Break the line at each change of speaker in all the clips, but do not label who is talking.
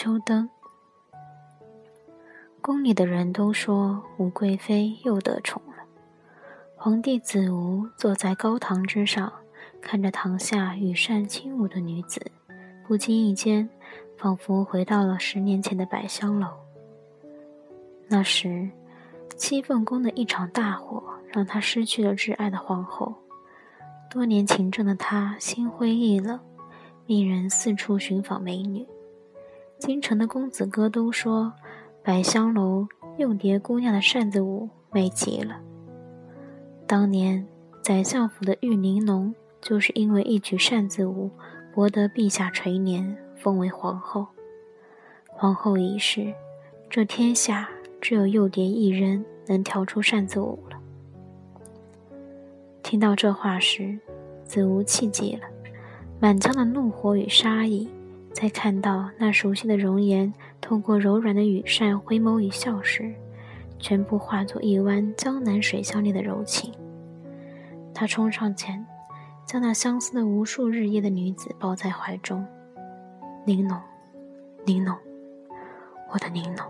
秋灯。宫里的人都说吴贵妃又得宠了。皇帝子吴坐在高堂之上，看着堂下羽扇轻舞的女子，不经意间，仿佛回到了十年前的百香楼。那时，七凤宫的一场大火，让他失去了挚爱的皇后。多年勤政的他心灰意冷，命人四处寻访美女。京城的公子哥都说，百香楼诱蝶姑娘的扇子舞美极了。当年宰相府的玉玲珑，就是因为一曲扇子舞，博得陛下垂怜，封为皇后。皇后已逝，这天下只有幼蝶一人能跳出扇子舞了。听到这话时，子无气极了，满腔的怒火与杀意，在看到那熟悉的容颜透过柔软的羽扇回眸一笑时，全部化作一湾江南水乡里的柔情。他冲上前，将那相思的无数日夜的女子抱在怀中，玲珑，玲珑，我的玲珑。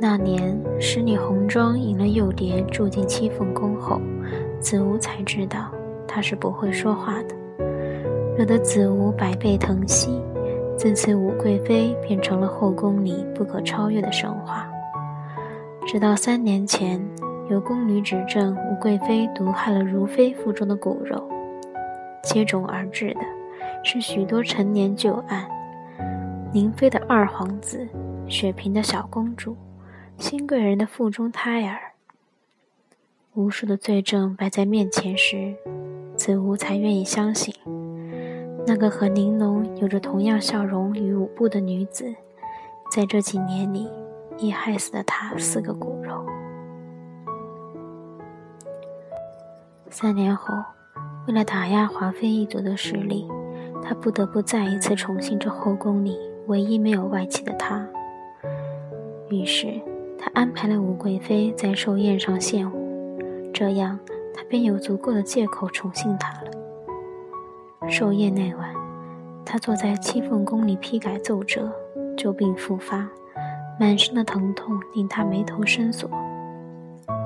那年，使女红妆引了幼蝶住进七凤宫后，子无才知道她是不会说话的，惹得子无百倍疼惜。自此，武贵妃变成了后宫里不可超越的神话。直到三年前，有宫女指证武贵妃毒害了如妃腹中的骨肉，接踵而至的是许多陈年旧案：宁妃的二皇子，雪嫔的小公主。新贵人的腹中胎儿，无数的罪证摆在面前时，子无才愿意相信，那个和玲珑有着同样笑容与舞步的女子，在这几年里已害死了他四个骨肉。三年后，为了打压华妃一族的势力，他不得不再一次宠幸这后宫里唯一没有外戚的她。于是。他安排了武贵妃在寿宴上献舞，这样他便有足够的借口宠幸她了。寿宴那晚，他坐在七凤宫里批改奏折，旧病复发，满身的疼痛令他眉头深锁。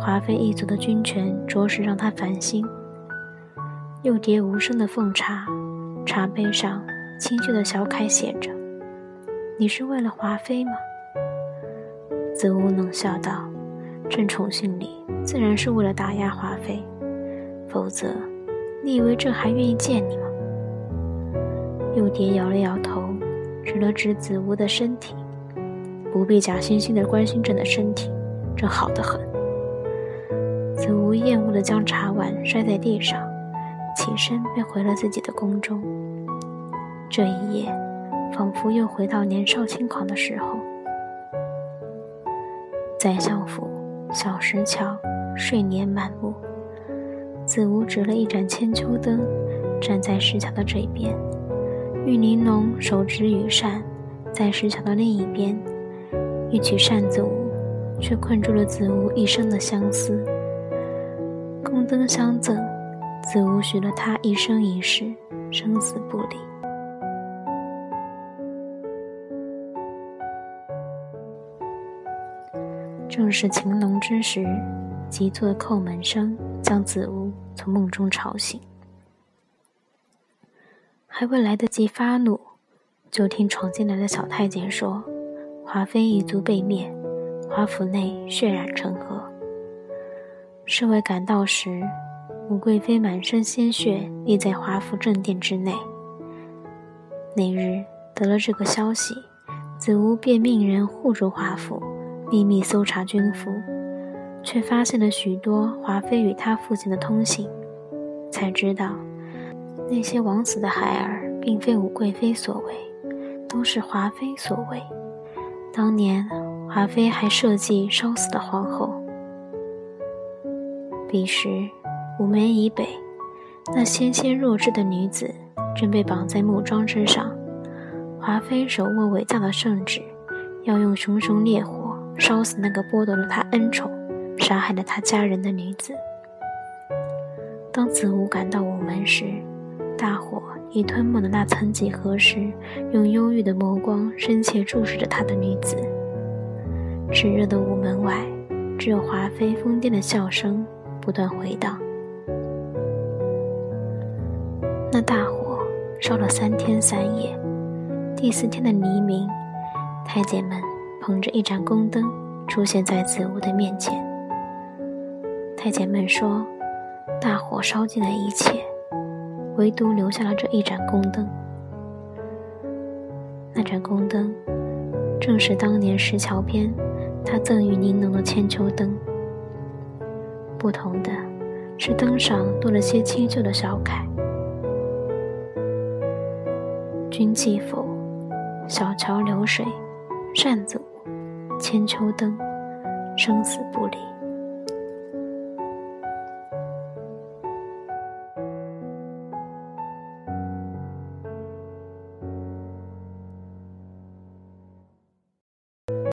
华妃一族的军权着实让他烦心。又叠无声的奉茶，茶杯上清秀的小楷写着：“你是为了华妃吗？”子无冷笑道：“朕宠幸你，自然是为了打压华妃，否则，你以为朕还愿意见你吗？”幼蝶摇了摇头，指了指子无的身体：“不必假惺惺的关心朕的身体，朕好得很。”子无厌恶地将茶碗摔在地上，起身便回了自己的宫中。这一夜，仿佛又回到年少轻狂的时候。宰相府小石桥，睡莲满目。子无执了一盏千秋灯，站在石桥的这边。玉玲珑手执羽扇，在石桥的另一边。一曲扇子舞，却困住了子无一生的相思。宫灯相赠，子无许了他一生一世，生死不离。正是晴隆之时，急促的叩门声将子无从梦中吵醒。还未来得及发怒，就听闯进来的小太监说：“华妃一族被灭，华府内血染成河。”侍卫赶到时，武贵妃满身鲜血立在华府正殿之内。那日得了这个消息，子无便命人护住华府。秘密搜查军服，却发现了许多华妃与他父亲的通信，才知道那些枉死的孩儿并非武贵妃所为，都是华妃所为。当年华妃还设计烧死了皇后。彼时，午门以北，那纤纤弱质的女子正被绑在木桩之上，华妃手握伪造的圣旨，要用熊熊烈火。烧死那个剥夺了他恩宠、杀害了他家人的女子。当子午赶到午门时，大火已吞没了那曾几何时用忧郁的目光深切注视着他的女子。炽热的午门外，只有华妃疯癫的笑声不断回荡。那大火烧了三天三夜，第四天的黎明，太监们捧着一盏宫灯出现在子午的面前。太监们说。大火烧尽了一切，唯独留下了这一盏宫灯。那盏宫灯，正是当年石桥边他赠予宁农的千秋灯。不同的是，灯上多了些清秀的小楷：“君记否？小桥流水，扇子，千秋灯，生死不离。”